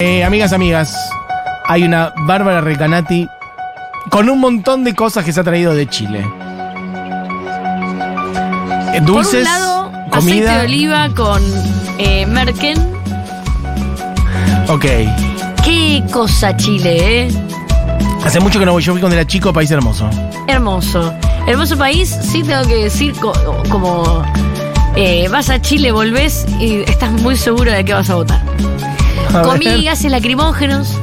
Eh, amigas, amigas, hay una Bárbara Recanati con un montón de cosas que se ha traído de Chile. Eh, Dulces, Por un lado, aceite comida. de oliva con eh, merken. Ok. Qué cosa Chile, ¿eh? Hace mucho que no voy. Yo fui cuando era chico, país hermoso. Hermoso. Hermoso país, sí tengo que decir, co- como eh, vas a Chile, volvés y estás muy seguro de que vas a votar. A Comí ver. gases lacrimógenos.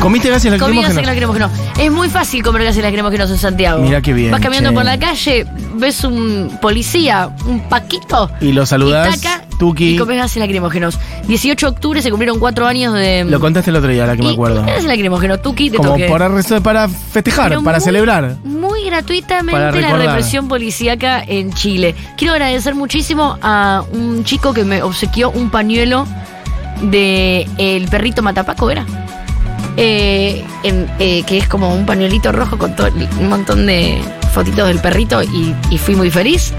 ¿Comiste gases Comí gases lacrimógenos? lacrimógenos. Es muy fácil comer gases lacrimógenos en Santiago. Mirá qué bien, Vas caminando che. por la calle, ves un policía, un paquito. Y lo saludás, y taca, tuki. Y comes gases lacrimógenos. 18 de octubre se cumplieron cuatro años de. Lo contaste el otro día, ahora que me acuerdo. Gases lacrimógenos, tuki, te Como toqué. para, para festejar, Pero para muy- celebrar. Muy gratuitamente Para la represión policíaca en Chile. Quiero agradecer muchísimo a un chico que me obsequió un pañuelo de el perrito Matapaco, ¿era? Eh, en- eh, que es como un pañuelito rojo con todo- un montón de fotitos del perrito y, y fui muy feliz.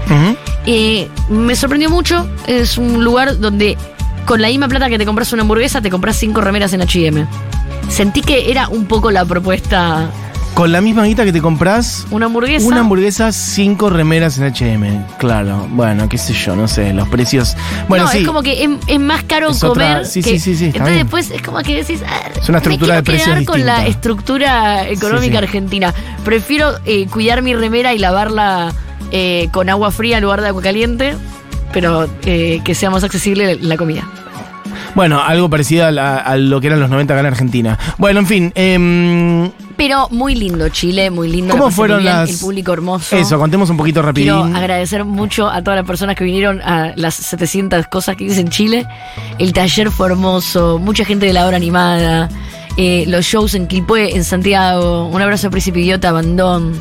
Eh, me sorprendió mucho. Es un lugar donde con la misma plata que te compras una hamburguesa, te compras cinco remeras en HM. Sentí que era un poco la propuesta. Con la misma guita que te compras Una hamburguesa. una hamburguesa, cinco remeras en HM. Claro, bueno, qué sé yo, no sé, los precios. Bueno, no, sí. es como que es, es más caro Es comer. otra- sí, que- sí, sí, Entonces bien. después es como que decís. ah, Es una estructura me de precios quedar con la estructura económica Sí, sí. argentina. Prefiero eh, cuidar mi remera y lavarla eh, con agua fría en lugar de agua caliente, pero eh, que sea más accesible la comida. Bueno, algo parecido a, la- a lo que eran los 90 acá en Argentina. Bueno, en fin. em, Pero muy lindo Chile, muy lindo. ¿Cómo muy fueron bien, las- El público hermoso. eso, contemos un poquito Quiero rapidín. agradecer mucho a todas las personas que vinieron a las 700 cosas que hice en Chile. El taller fue hermoso, mucha gente de la hora animada, eh, los shows en Quilpué, en Santiago, un abrazo a Príncipe Idiota, Bandón.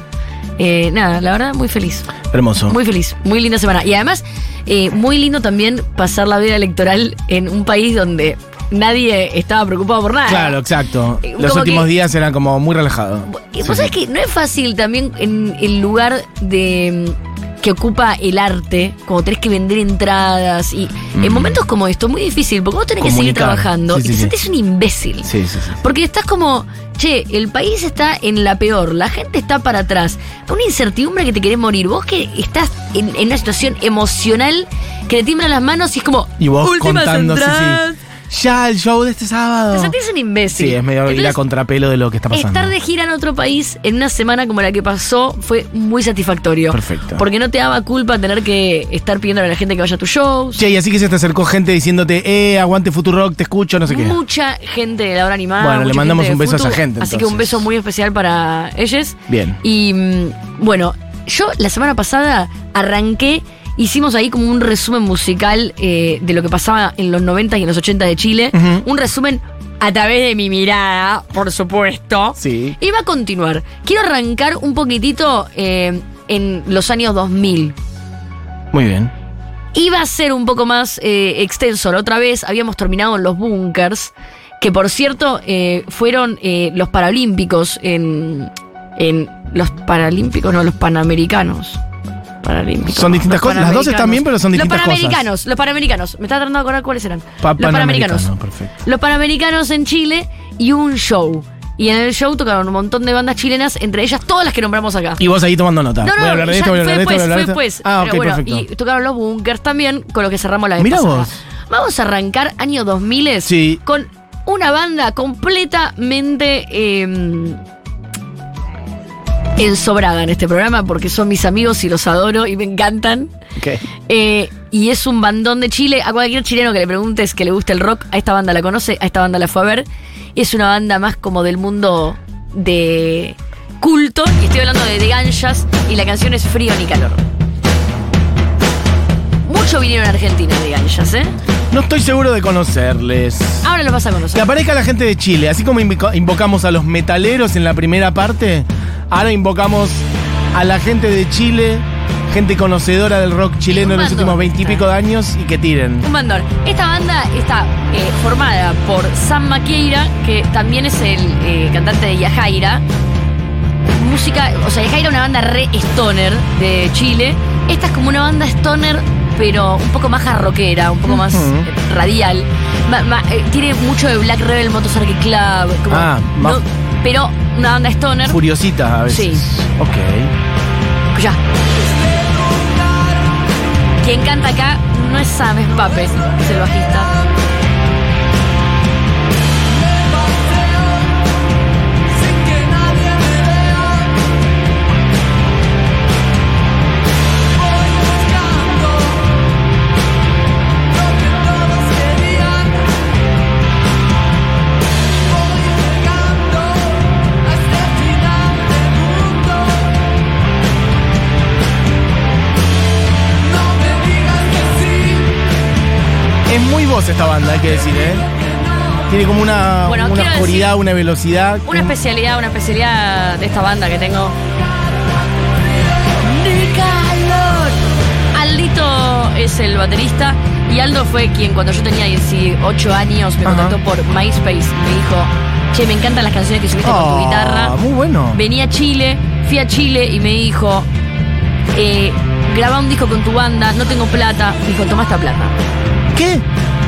Eh, nada, la verdad, muy feliz. Hermoso. Muy feliz, muy linda semana. Y además, eh, muy lindo también pasar la vida electoral en un país donde nadie estaba preocupado por nada. Claro, exacto. Eh, Los como últimos que- días eran como muy relajados. Sí, vos sabés sí. que no es fácil también en el lugar de mm, que ocupa el arte, como tenés que vender entradas y en momentos como esto, muy difícil, porque vos tenés que seguir Comunicar. trabajando Sí, y sí, te sí. sentís un imbécil. Sí, sí, sí. Porque estás como, che, el país está en la peor, la gente está para atrás, una incertidumbre que te querés morir, vos que estás en, en una situación emocional que te tiemblan las manos y es como, Y vos últimas contando, sí, entradas. Sí. Ya, el show de este sábado. Te sentís un imbécil. Sí, es medio ir a Entonces, contrapelo de lo que está pasando. Estar de gira en otro país en una semana como la que pasó fue muy satisfactorio. Perfecto. Porque no te daba culpa tener que estar pidiendo a la gente que vaya a tus shows. Che, y así que se te acercó gente diciéndote, eh, aguante Futurock, te escucho, no sé qué. Mucha gente de la hora animada. Bueno, le mandamos un beso a esa gente, Así que un entonces. beso muy especial para ellos. Bien. Y mm, bueno, yo la semana pasada arranqué, hicimos ahí como un resumen musical eh, de lo que pasaba en los 90 y en los 80 de Chile. Un resumen a través de mi mirada, por supuesto. Sí. Y va a continuar. Quiero arrancar un poquitito eh, en los años 2000. Muy bien. Iba a ser un poco más eh, extenso. La otra vez habíamos terminado en los bunkers, que por cierto eh, fueron eh, los Paralímpicos en, en los Paralímpicos, no, los Panamericanos. Paralímpicos. Son distintas Los cosas. Las dos están bien, pero son distintas Los cosas. Panamericanos, los Panamericanos. Me estaba tratando de acordar cuáles eran. Pa- los Panamericanos. Perfecto. Los Panamericanos en Chile y un show. Y en el show tocaron un montón de bandas chilenas, entre ellas todas las que nombramos acá. Y vos ahí tomando nota. No, voy a no, hablar de ya esto, voy a fue hablar de esto, voy a después, hablar de fue esto. después. Ah, ok, Pero bueno, perfecto. y tocaron los bunkers también, con lo que cerramos la vez Mirá pasada. vos. Vamos a arrancar año 2000 Sí. con una banda completamente eh, ensobrada en este programa, porque son mis amigos y los adoro y me encantan. Ok. Eh, y es un bandón de Chile. A cualquier chileno que le preguntes que le guste el rock, a esta banda la conoce, a esta banda la fue a ver. Es una banda más como del mundo de culto. Y estoy hablando de The Ganjas y la canción es Frío ni Calor. Mucho vinieron a Argentina The Ganjas, ¿eh? No estoy seguro de conocerles. Ahora los vas a Que conocer. aparezca la gente de Chile, así como invoca- invocamos a los metaleros en la primera parte, ahora invocamos a la gente de Chile, gente conocedora del rock chileno en los últimos veintipico de años y que tiren. Un bandón. Esta banda está eh, formada por Sam Maqueira, que también es el eh, cantante de Yajaira. Música, o sea, Yajaira es una banda re stoner de Chile. Esta es como una banda stoner pero un poco más jarroquera, un poco más eh, radial. Ma- ma- tiene mucho de Black Rebel Motorcycle Club. como- Ah, más- no- pero una banda stoner. Furiosita a veces. Sí. Ok. Ya. Quien canta acá no es Sam, es Pape, es el bajista. Voz esta banda, hay que decir, ¿eh? Tiene como una, Bueno, una oscuridad, una velocidad. Una especialidad, una especialidad de esta banda que tengo. Aldito es el baterista y Aldo fue quien cuando yo tenía 18 años me Ajá. contactó por MySpace. Me dijo, che, me encantan las canciones que subiste con tu Ah, guitarra. Muy bueno. Vení a Chile, fui a Chile y me dijo, eh, graba un disco con tu banda, no tengo plata. Me dijo, toma esta plata. ¿Qué?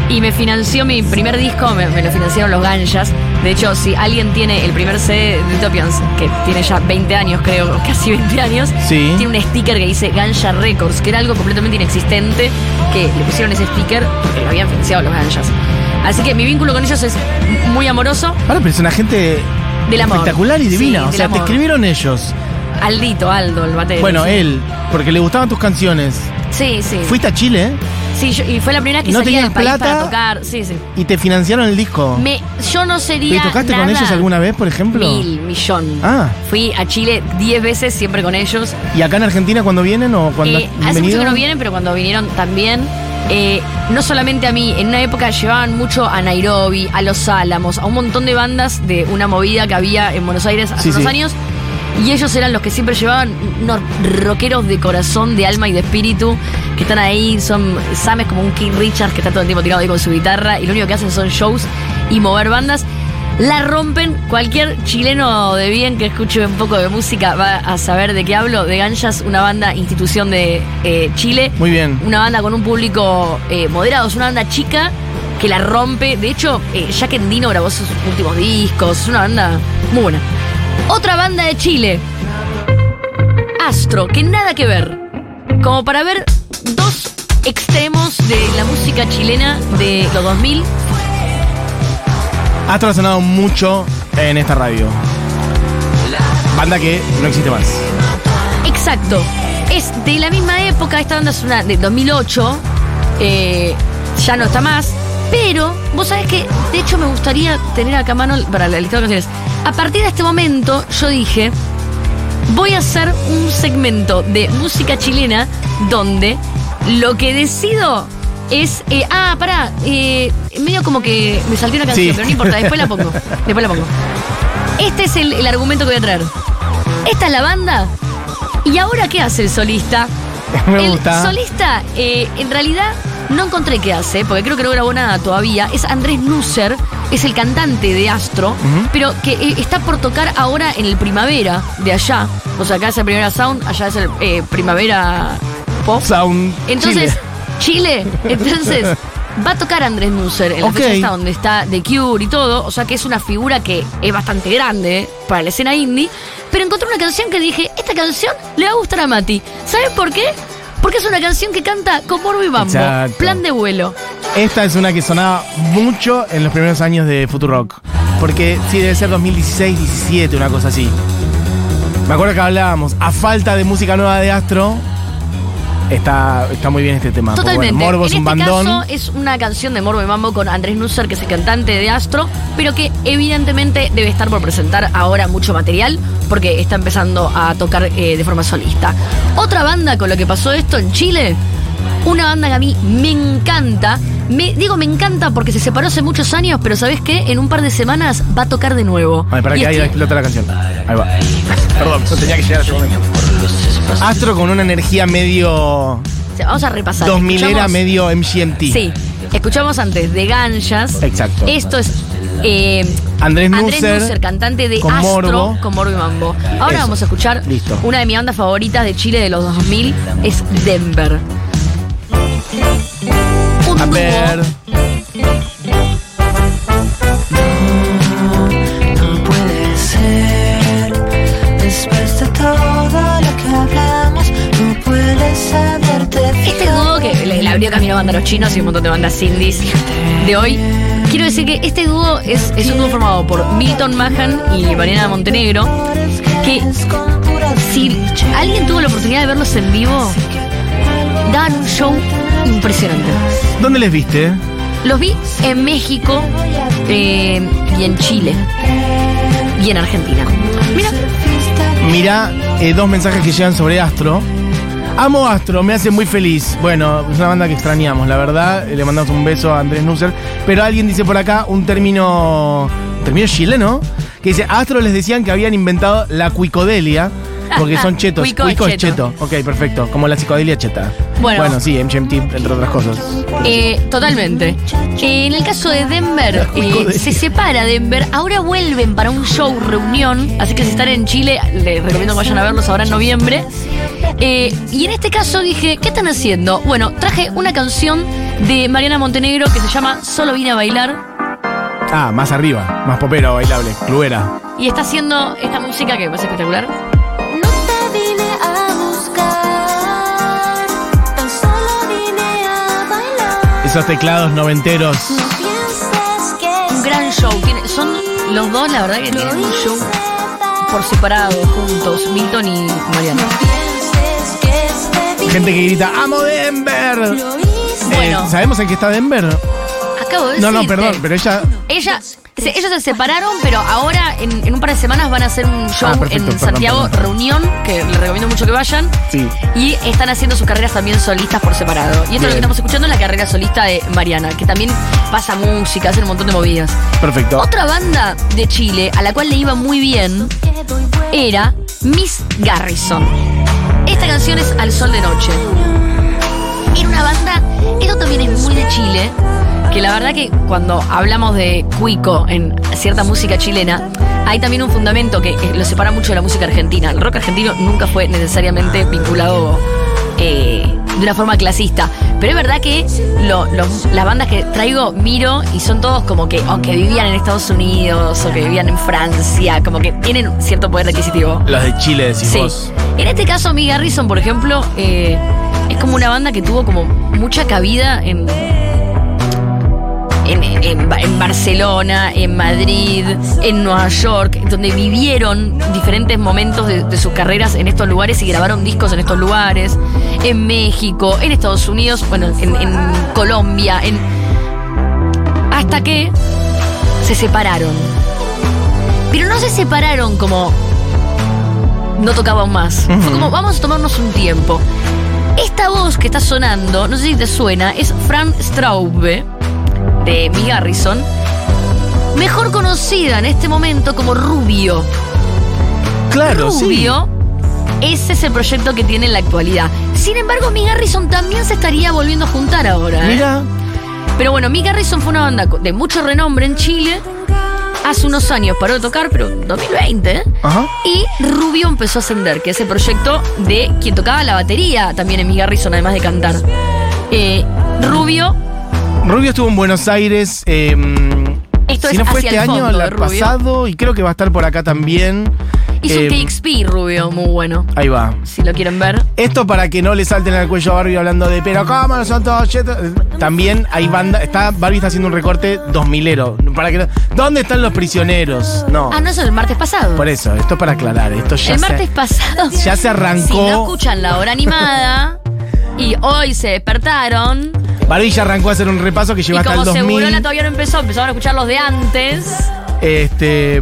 Y me financió mi primer disco, me, me lo financiaron los Ganjas. De hecho, si alguien tiene el primer CD de Utopians, que tiene ya 20 años, creo, casi 20 años, Sí. tiene un sticker que dice Ganja Records, que era algo completamente inexistente, que le pusieron ese sticker porque lo habían financiado los Ganjas. Así que mi vínculo con ellos es muy amoroso. Ahora, pero es una gente Del amor. espectacular y Sí, divina. o sea, te escribieron ellos. Aldito, Aldo, el batero. Bueno, sí. él, porque le gustaban tus canciones. Sí, sí. Fuiste a Chile. Sí, yo- y fue la primera que ¿No salía del tenías país plata? para tocar. Sí, sí. y te financiaron el disco. Me, yo no ¿Te sería. tocaste con nada- ellos alguna vez, por ejemplo? Mil, millón. Ah. Fui a Chile 10 veces, siempre con ellos. ¿Y acá en Argentina cuando vienen o cuando Eh, han hace mucho venido? que no vienen, pero cuando vinieron también. eh, no solamente a mí, en una época llevaban mucho a Nairobi, a Los Álamos, a un montón de bandas de una movida que había en Buenos Aires hace Sí, unos sí. años. Y ellos eran los que siempre llevaban unos rockeros de corazón, de alma y de espíritu, que están ahí, son Sam es como un King Richards que está todo el tiempo tirado ahí con su guitarra, y lo único que hacen son shows y mover bandas. La rompen, cualquier chileno de bien que escuche un poco de música va a saber de qué hablo. De Ganjas, una banda institución de eh, Chile. Muy bien. Una banda con un público eh, moderado, es una banda chica que la rompe. De hecho, eh, Jack Endino grabó sus últimos discos, es una banda muy buena. Otra banda de Chile, Astro, que nada que ver. Como para ver dos extremos de la música chilena de los 2000. Astro ha sonado mucho en esta radio. Banda que no existe más. Exacto. Es de la misma época, esta banda es una de 2008, eh, ya no está más, pero vos sabés que, de hecho, me gustaría tener acá a mano para la lista de canciones. A partir de este momento, yo dije, voy a hacer un segmento de música chilena donde lo que decido es. eh, ah, pará, eh, medio como que me salté una canción, Sí. pero no importa, después la pongo. Después la pongo. Este es el, el argumento que voy a traer. Esta es la banda. ¿Y ahora qué hace el solista? Me el gusta. solista, eh, en realidad, no encontré qué hace, porque creo que no grabó nada todavía. Es Andrés Nusser, es el cantante de Astro, pero que eh, está por tocar ahora en el Primavera de allá. O sea, acá es el Primavera Sound, allá es el eh, Primavera Pop. Sound. Entonces, Chile. Entonces, va a tocar Andrés Nusser en la Ok. fecha esta donde está The Cure y todo. O sea que es una figura que es bastante grande para la escena indie. Pero encontré una canción que dije, esta canción le va a gustar a Mati. ¿Sabes por qué? Porque es una canción que canta con Morbo y Bambo. Exacto. Plan de vuelo. Esta es una que sonaba mucho en los primeros años de Futurock. Porque sí, debe ser 2016, 17, una cosa así. Me acuerdo que hablábamos, a falta de música nueva de Astro, está, está muy bien este tema. Totalmente. bueno, Morbo es un este bandón. caso es una canción de Morbo y Mambo con Andrés Nusser, que es el cantante de Astro, pero que evidentemente debe estar por presentar ahora mucho material, porque está empezando a tocar eh, de forma solista. Otra banda con lo que pasó esto en Chile, una banda que a mí me encanta. Me, digo me encanta porque se separó hace muchos años, pero ¿sabes qué? En un par de semanas va a tocar de nuevo. Ay, para Y que ahí explota la canción. Ahí va. Perdón, no tenía que llegar a ese momento. Astro con una energía medio o sea, vamos a repasar. 2000 era medio MGMT. Sí, escuchamos antes de Ganjas. Exacto. Esto es eh, Andrés Andrés Nusser, Nusser, cantante de con Astro, Morbo. con Morbo y Mambo. Ahora Eso. vamos a escuchar Listo. una de mis bandas favoritas de Chile de los 2000, es Denver. Un A dúo ver. No puede ser. Después de todo lo que hablamos, no puedes haberte Este dúo que le, le abrió camino a banda a los chinos y un montón de bandas indies de hoy. Quiero decir que este dúo es, es un dúo formado por Milton Mahan y Mariana Montenegro. Que si alguien tuvo la oportunidad de verlos en vivo, daban un show impresionante. ¿Dónde les viste? Los vi en México eh, y en Chile y en Argentina. Mira, Mira, eh, dos mensajes que llegan sobre Astro. Amo Astro, me hace muy feliz. Bueno, es una banda que extrañamos, la verdad. Le mandamos un beso a Andrés Nusser. Pero alguien dice por acá un término. un término chileno. Que dice: Astro les decían que habían inventado la cuicodelia. Porque son chetos. Cuico Cuico, es es cheto. Ok, perfecto. Como la psicodelia cheta. Bueno. sí, MGMT, entre otras cosas. Eh, totalmente. Eh, en el caso de Denver, eh, se separa Denver, ahora vuelven para un show reunión, así que si están en Chile, les recomiendo que vayan a verlos ahora en noviembre. Eh, y en este caso dije, ¿qué están haciendo? Bueno, traje una canción de Mariana Montenegro que se llama Solo vine a bailar Ah, más arriba. Más popero, bailable. Cluera. y está haciendo esta música que me parece espectacular. No te vine a buscar, tan solo vine a bailar. Esos teclados noventeros. No pienses que Un gran show. Tiene- son los dos, la verdad, que tienen un show por separado, juntos, Milton y Mariana. Gente que grita: ¡Amo Denver! lo hice. Bueno. Eh, ¿Sabemos en qué está Denver? Acabo de No, no, decirte. perdón, pero ella. Ella, se- ellos se separaron, pero ahora en, en un par de semanas van a hacer un show Ah, perfecto, en perdón, Santiago, perdón. reunión, que les recomiendo mucho que vayan. Sí. Y están haciendo sus carreras también solistas por separado. Y esto es lo Bien. que estamos escuchando es la carrera solista de Mariana, que también pasa música, hace un montón de movidas. Perfecto. Otra banda de Chile a la cual le iba muy bien era Miss Garrison. Esta canción es Al Sol de Noche. Era una banda, esto también es muy de Chile, que la verdad que cuando hablamos de cuico en cierta música chilena, hay también un fundamento que eh, lo separa mucho de la música argentina. El rock argentino nunca fue necesariamente vinculado eh, de una forma clasista. Pero es verdad que lo- los- las bandas que traigo miro y son todos como que, aunque vivían en Estados Unidos o que vivían en Francia, como que tienen cierto poder adquisitivo. Los de Chile, decís Sí. vos. En este caso, Mi Garrison, por ejemplo, eh, es como una banda que tuvo como mucha cabida en. En, en Ba- en Barcelona, en Madrid, en Nueva York, donde vivieron diferentes momentos de, de sus carreras en estos lugares y grabaron discos en estos lugares, en México, en Estados Unidos, bueno, en, en Colombia, en. Hasta que se separaron. Pero no se separaron como no tocaban más. Fue como, vamos a tomarnos un tiempo. Esta voz que está sonando, no sé si te suena, es Fran Straube, de Mi Garrison, mejor conocida en este momento como Rubio. Claro, sí. Rubio, ese es el proyecto que tiene en la actualidad. Sin embargo, Mi Garrison también se estaría volviendo a juntar ahora. ¿eh? Mira, Pero bueno, Mi Garrison fue una banda de mucho renombre en Chile. Hace unos años paró de tocar, pero 2020, ¿eh? Ajá. Y Rubio empezó a ascender, que es el proyecto de quien tocaba la batería también en Mi Garrison, además de cantar. Eh, Rubio, Rubio estuvo en Buenos Aires. eh, Esto si es no fue hacia este el año, fondo el Rubio. pasado, y creo que va a estar por acá también. hizo Eh, un TXP Rubio, muy bueno, Ahí va. si lo quieren ver. Esto para que no le salten al cuello a Barbie hablando de, pero ¿cómo no son todos chetos? También hay banda, está, Barbie está haciendo un recorte 2000ero. Para que no- ¿Dónde están los prisioneros? No. Ah, no, eso es el martes pasado. Por eso, esto es para aclarar. Esto ya el se- martes pasado. ya se arrancó. Si no escuchan la hora animada y hoy se despertaron. Barbie ya arrancó a hacer un repaso que lleva y hasta el como 2000. Segurola todavía no empezó, empezaron a escuchar los de antes. Este.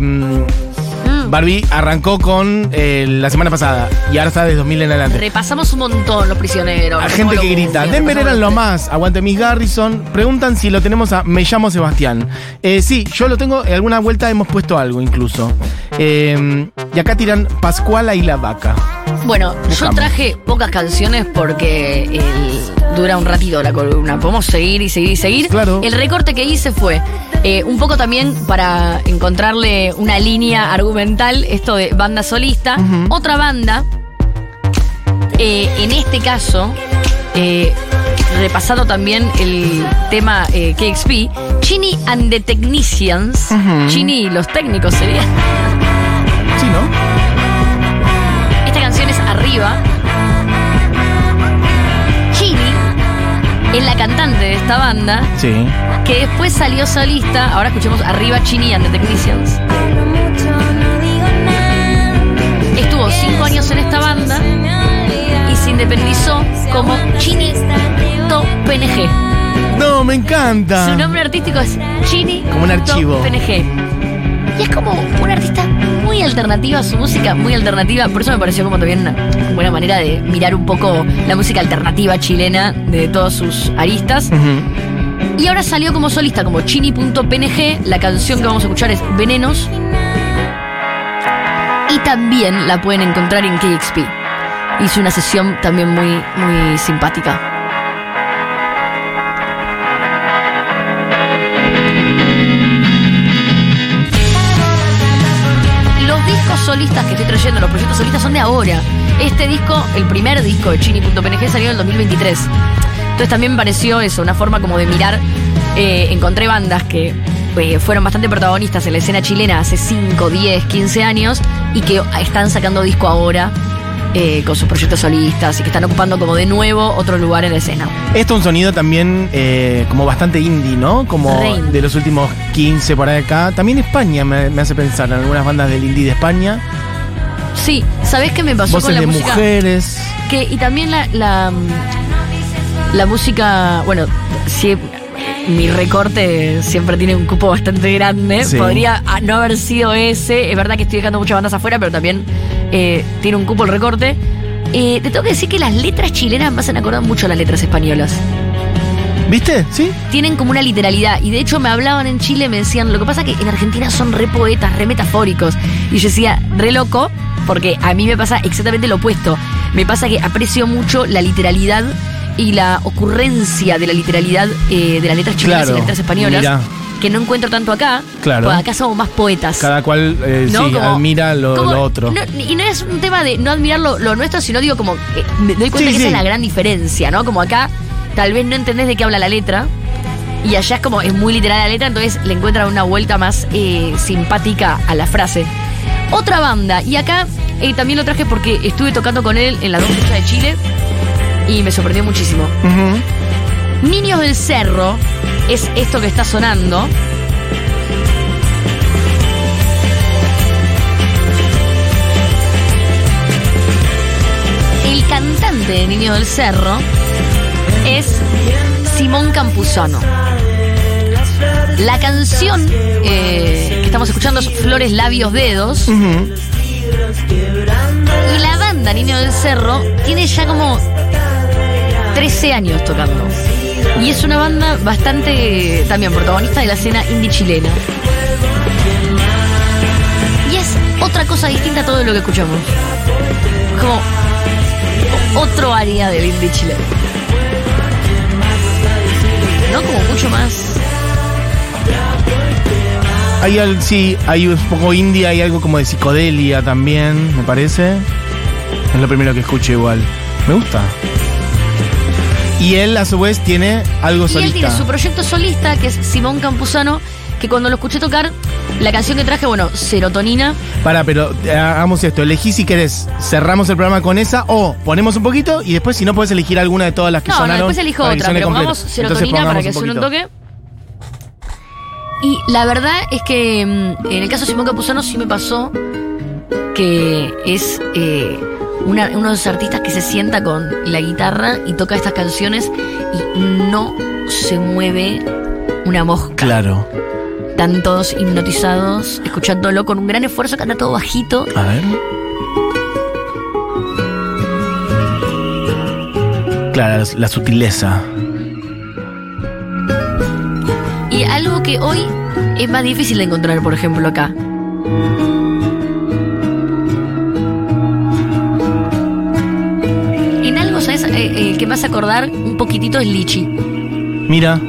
Barbie arrancó con eh, la semana pasada y ahora está desde 2000 en adelante. Repasamos un montón los prisioneros. Hay gente que grita, Denver eran lo más, aguante Miss Garrison. Preguntan si lo tenemos a Me llamo Sebastián. Eh, sí, yo lo tengo, en alguna vuelta hemos puesto algo incluso. Eh, y acá tiran Pascuala y la vaca. Bueno, yo traje pocas canciones porque el- dura un ratito la columna. Podemos seguir y seguir y seguir. Claro. El recorte que hice fue eh, un poco también para encontrarle una línea argumental, esto de banda solista. Otra banda, eh, en este caso, eh, repasado también el tema eh, KXP, Chini and the Technicians, Ujú. Chini y los técnicos sería. Sí, ¿no? Esta canción es Arriba. Chini es la cantante de esta banda Sí. que después salió solista. Ahora escuchemos Arriba Chini and the Technicians. Estuvo cinco años en esta banda y se independizó como Chini To PNG. No, me encanta. Su nombre artístico es Chini Como un archivo. PNG. Y es como una artista muy alternativa, su música muy alternativa. Por eso me pareció como también una buena manera de mirar un poco la música alternativa chilena de todos sus aristas. Y ahora salió como solista, como chini.png. La canción que vamos a escuchar es Venenos. También la pueden encontrar en KXP. Hizo una sesión también muy, muy simpática. Solistas que estoy trayendo, los proyectos solistas son de ahora. Este disco, el primer disco de Chini.png salió en el 2023. Entonces también me pareció eso, una forma como de mirar. eh, encontré bandas que eh, fueron bastante protagonistas en la escena chilena hace 5, 10, 15 años y que están sacando disco ahora eh, con sus proyectos solistas y que están ocupando como de nuevo otro lugar en la escena. Esto es un sonido también eh, como bastante indie, ¿no? Como de los últimos 15 por ahí acá. También España me, me hace pensar en algunas bandas del indie de España. Sí, ¿sabés qué me pasó Voces con la de música? mujeres. Que, y también la, la, la música, bueno, si mi recorte siempre tiene un cupo bastante grande. Sí. Podría ah, no haber sido ese. Es verdad que estoy dejando muchas bandas afuera, pero también eh, tiene un cupo el recorte. Eh, te tengo que decir que las letras chilenas me hacen acordar mucho a las letras españolas. ¿Viste? ¿Sí? Tienen como una literalidad. Y de hecho me hablaban en Chile, me decían, lo que pasa que en Argentina son re poetas, re metafóricos. Y yo decía, re loco, porque a mí me pasa exactamente lo opuesto. Me pasa que aprecio mucho la literalidad y la ocurrencia de la literalidad eh, de las letras chilenas Claro, y las letras españolas. mira. Que no encuentro tanto acá. Claro. acá somos más poetas. Cada cual eh, ¿no? sí, Como- admira lo, como- lo otro. no, y no es un tema de no admirar lo, lo nuestro, sino digo como, eh, me doy cuenta Sí, que esa es la gran diferencia, ¿no? Como acá tal vez no entendés de qué habla la letra. Y allá es como, es muy literal la letra, entonces le encuentran una vuelta más eh, simpática a la frase. Otra banda, y acá eh, también lo traje porque estuve tocando con él en la dos de Chile y me sorprendió muchísimo. Niños del Cerro es esto que está sonando. El cantante de Niños del Cerro es Simón Campuzano. La canción eh, que estamos escuchando es Flores, Labios, Dedos. Y la banda Niño del Cerro tiene ya como 13 años tocando. Y es una banda bastante también protagonista de la escena indie chilena. Y es otra cosa distinta a todo lo que escuchamos. Como otro área del indie chileno. ¿No? Como mucho más. Hay al- sí, hay un poco indie, hay algo como de psicodelia también, me parece. Es lo primero que escucho igual. Me gusta. Y él a su vez tiene algo Y solista. él tiene su proyecto solista, que es Simón Campuzano, que cuando lo escuché tocar, la canción que traje, bueno, Serotonina, Para, pero eh, hagamos esto. Elegí si querés. Cerramos el programa con esa o ponemos un poquito y después si no podés elegir alguna de todas las que No, no, sonaron. después elijo otra, pero pongamos serotonina para que suene un toque. Y la verdad es que mm, en el caso de Simón Capuzano sí me pasó que es eh, una- uno de esos artistas que se sienta con la guitarra y toca estas canciones y no se mueve una mosca. Claro. Están todos hipnotizados, escuchándolo con un gran esfuerzo, canta todo bajito. A ver. Claro, la sutileza. Y algo que hoy es más difícil de encontrar, por ejemplo, acá. vas a acordar un poquitito es Lichi. Mira.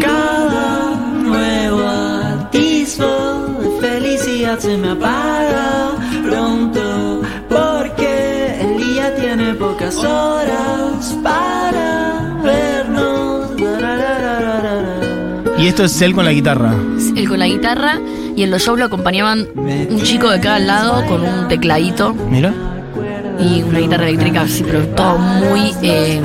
Cada nuevo atisbo de felicidad se me apaga pronto porque el día tiene pocas horas para vernos. Y esto es él con la guitarra. Él con la guitarra y en los shows lo acompañaban un chico de cada lado con un tecladito Mira. y una guitarra eléctrica, así, pero todo muy eh,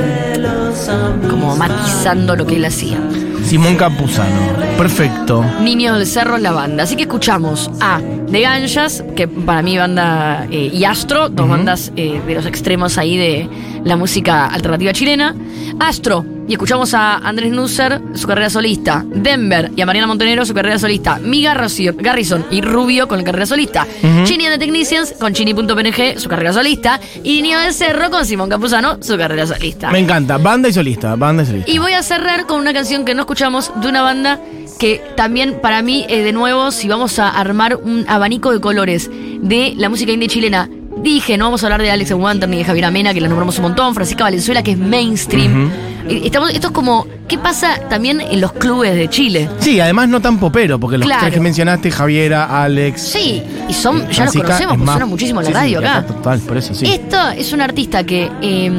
como matizando lo que él hacía. Simón Campuzano. Perfecto. Niño del Cerro es la banda. Así que escuchamos a The Ganjas, que para mí banda, eh, y Astro, dos bandas eh, de los extremos ahí de la música alternativa chilena. Astro, y escuchamos a Andrés Nusser, su carrera solista. Denver y a Mariana Montenegro, su carrera solista. Miga Rocío- Garrison y Rubio con la carrera solista. Chini and the Technicians con Chini.png, su carrera solista. Y Niño del Cerro con Simón Campuzano, su carrera solista. Me encanta. Banda y solista. Banda y solista. Y voy a cerrar con una canción que no escuchamos de una banda que también para mí, eh, de nuevo, si vamos a armar un abanico de colores de la música indie chilena, dije, no vamos a hablar de Alex Wanter ni de Javier Amena, que la nombramos un montón, Francisca Valenzuela, que es mainstream. Estamos, esto es como, ¿qué pasa también en los clubes de Chile? Sí, además no tan popero, porque los Claro. tres que mencionaste, Javiera, Alex. Sí, y son, ya los Francisca, conocemos, es porque suenan muchísimo en la sí, sí, radio acá. Total, por eso sí. Esto es un artista que eh,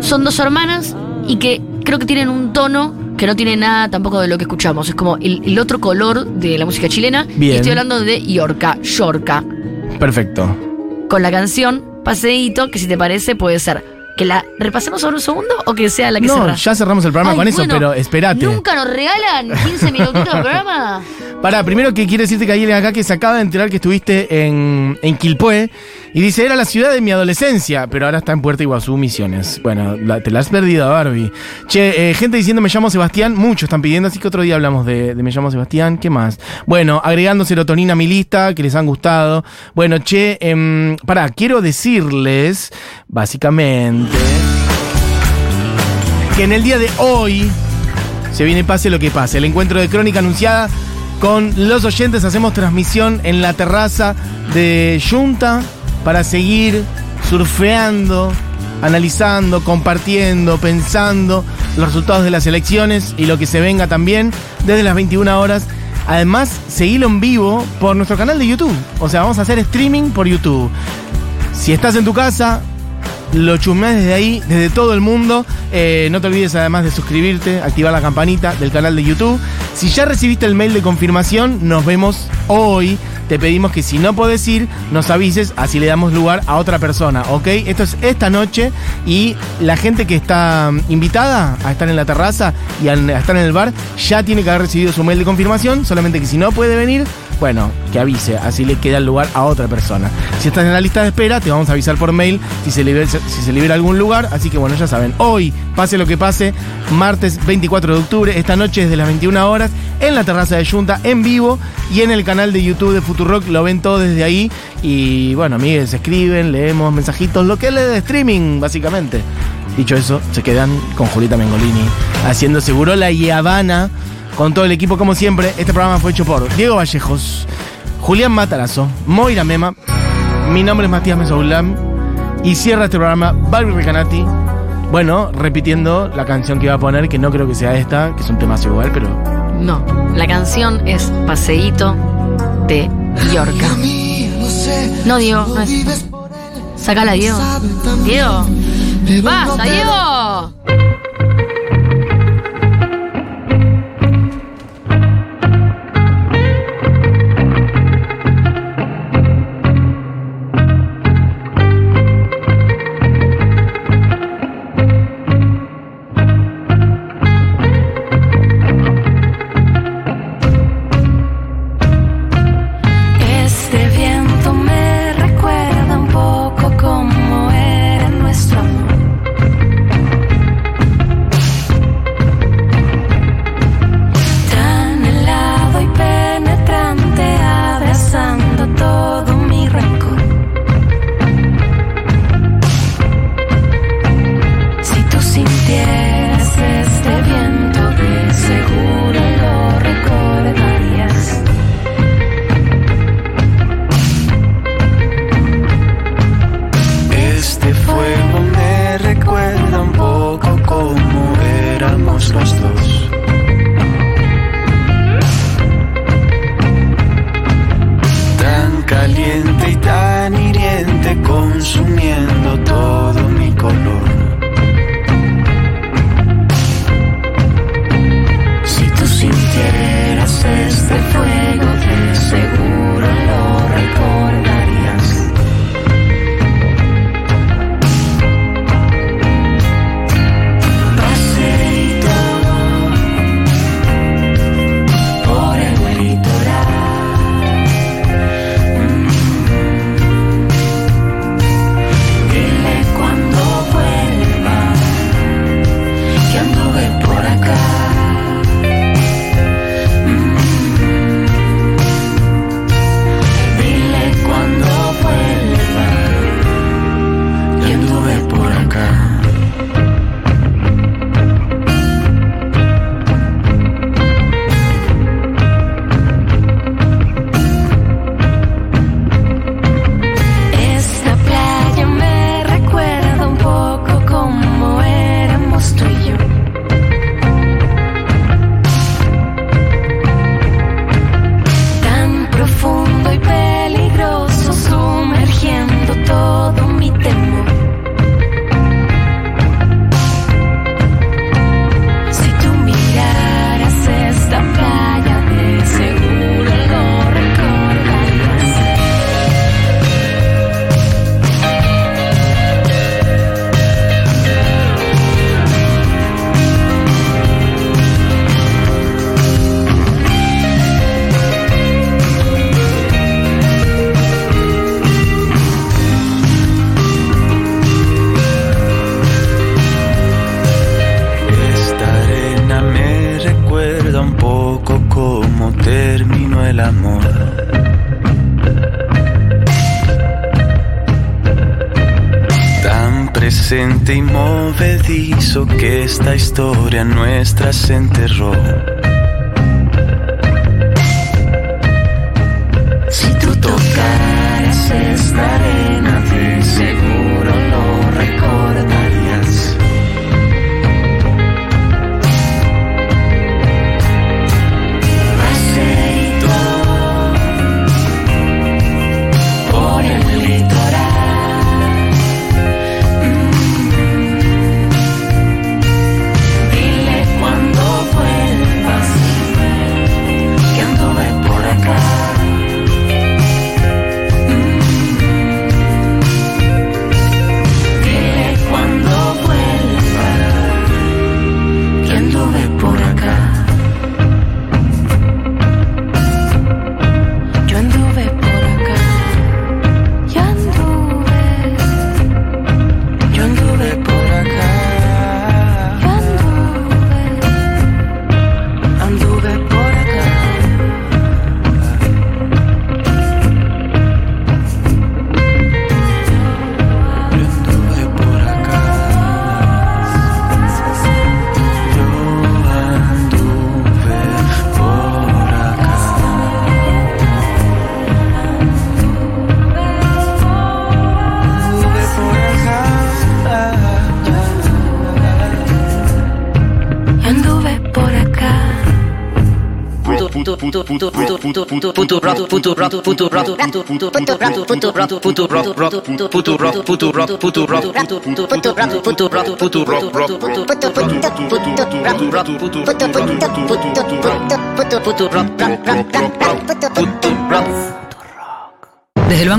son dos hermanas y que creo que tienen un tono que no tiene nada tampoco de lo que escuchamos. Es como el, el otro color de la música chilena. Bien. Y estoy hablando de Yorka, Yorka, Perfecto. con la canción Paseíto, que si te parece puede ser que la repasemos sobre un segundo o que sea la que No, cerra. ya cerramos el programa Ay, con eso, pero espérate. ¿Nunca nos regalan 15 minutitos de programa? Pará, primero que quiere decirte que alguien acá que se acaba de enterar que estuviste en, en Quilpué y dice, era la ciudad de mi adolescencia, pero ahora está en Puerto Iguazú, Misiones. Bueno, te la has perdido, Barbie. Che, eh, gente diciendo me llamo Sebastián, muchos están pidiendo, así que otro día hablamos de, me llamo Sebastián. ¿Qué más? Bueno, agregando serotonina a mi lista, que les han gustado. Bueno, che, em, pará, quiero decirles, básicamente, que en el día de hoy se viene pase lo que pase. El encuentro de crónica anunciada con los oyentes. Hacemos transmisión en la terraza de Junta para seguir surfeando, analizando, compartiendo, pensando los resultados de las elecciones y lo que se venga también desde las 21 horas. Además, seguilo en vivo por nuestro canal de YouTube. O sea, vamos a hacer streaming por YouTube. Si estás en tu casa, lo chumés desde ahí, desde todo el mundo. Eh, no te olvides además de suscribirte, activar la campanita del canal de YouTube. Si ya recibiste el mail de confirmación, nos vemos hoy. Te pedimos que si no podés ir, nos avises, así le damos lugar a otra persona, ¿ok? Esto es esta noche y la gente que está mm, invitada a estar en la terraza y a estar en el bar ya tiene que haber recibido su mail de confirmación, solamente que si no puede venir, bueno, que avise, así le queda el lugar a otra persona. Si estás en la lista de espera, te vamos a avisar por mail si se libera, si se libera algún lugar, así que bueno, ya saben, hoy, pase lo que pase, martes 24 de octubre, esta noche desde las 21 horas, en la terraza de Junta, en vivo, y en el canal de YouTube de Futurock, lo ven todo desde ahí, y bueno, amigues, escriben, leemos mensajitos, lo que es de streaming, básicamente. Dicho eso, se quedan con Julieta Mengolini, haciendo seguro la Habana con todo el equipo como siempre. Este programa fue hecho por Diego Vallejos, Julián Matarazo, Moira Mema. Mi nombre es Matías Mesoulam y cierra este programa Barbie Recanati. Bueno, repitiendo la canción que iba a poner, que no creo que sea esta, que es un tema igual, pero No, la canción es Paseíto de Yorka. No, Diego, no es. Sacala, Diego. Diego. ¡Basta, Diego! Esta historia nuestra se enterró. Desde el banco